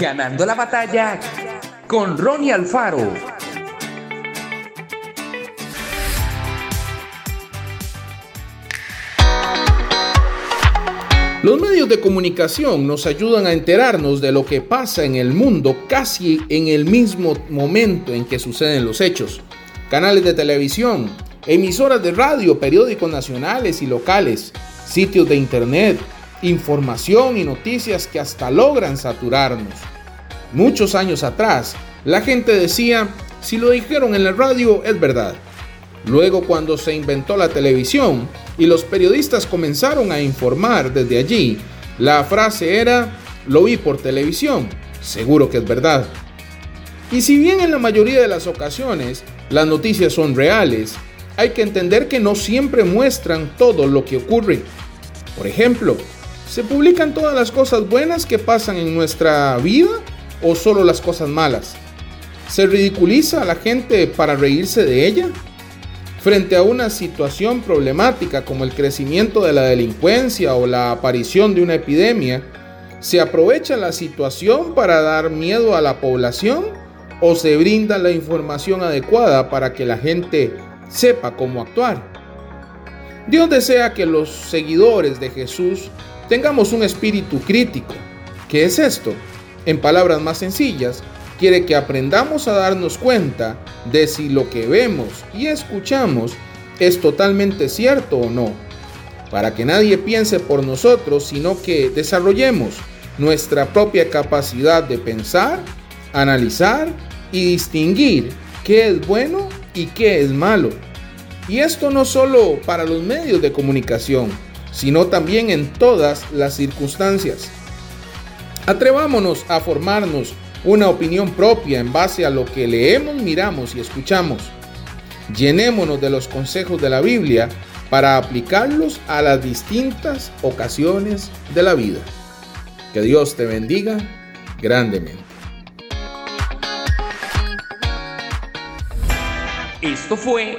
Ganando la batalla con Ronnie Alfaro. Los medios de comunicación nos ayudan a enterarnos de lo que pasa en el mundo casi en el mismo momento en que suceden los hechos. Canales de televisión, emisoras de radio, periódicos nacionales y locales, sitios de internet, información y noticias que hasta logran saturarnos. Muchos años atrás, la gente decía, si lo dijeron en la radio es verdad. Luego cuando se inventó la televisión y los periodistas comenzaron a informar desde allí, la frase era, lo vi por televisión, seguro que es verdad. Y si bien en la mayoría de las ocasiones las noticias son reales, hay que entender que no siempre muestran todo lo que ocurre. Por ejemplo, ¿se publican todas las cosas buenas que pasan en nuestra vida o solo las cosas malas? ¿Se ridiculiza a la gente para reírse de ella? Frente a una situación problemática como el crecimiento de la delincuencia o la aparición de una epidemia, ¿se aprovecha la situación para dar miedo a la población o se brinda la información adecuada para que la gente sepa cómo actuar? Dios desea que los seguidores de Jesús tengamos un espíritu crítico. ¿Qué es esto? En palabras más sencillas, quiere que aprendamos a darnos cuenta de si lo que vemos y escuchamos es totalmente cierto o no, para que nadie piense por nosotros, sino que desarrollemos nuestra propia capacidad de pensar, analizar y distinguir qué es bueno y qué es malo. Y esto no solo para los medios de comunicación, sino también en todas las circunstancias. Atrevámonos a formarnos una opinión propia en base a lo que leemos, miramos y escuchamos. Llenémonos de los consejos de la Biblia para aplicarlos a las distintas ocasiones de la vida. Que Dios te bendiga grandemente. Esto fue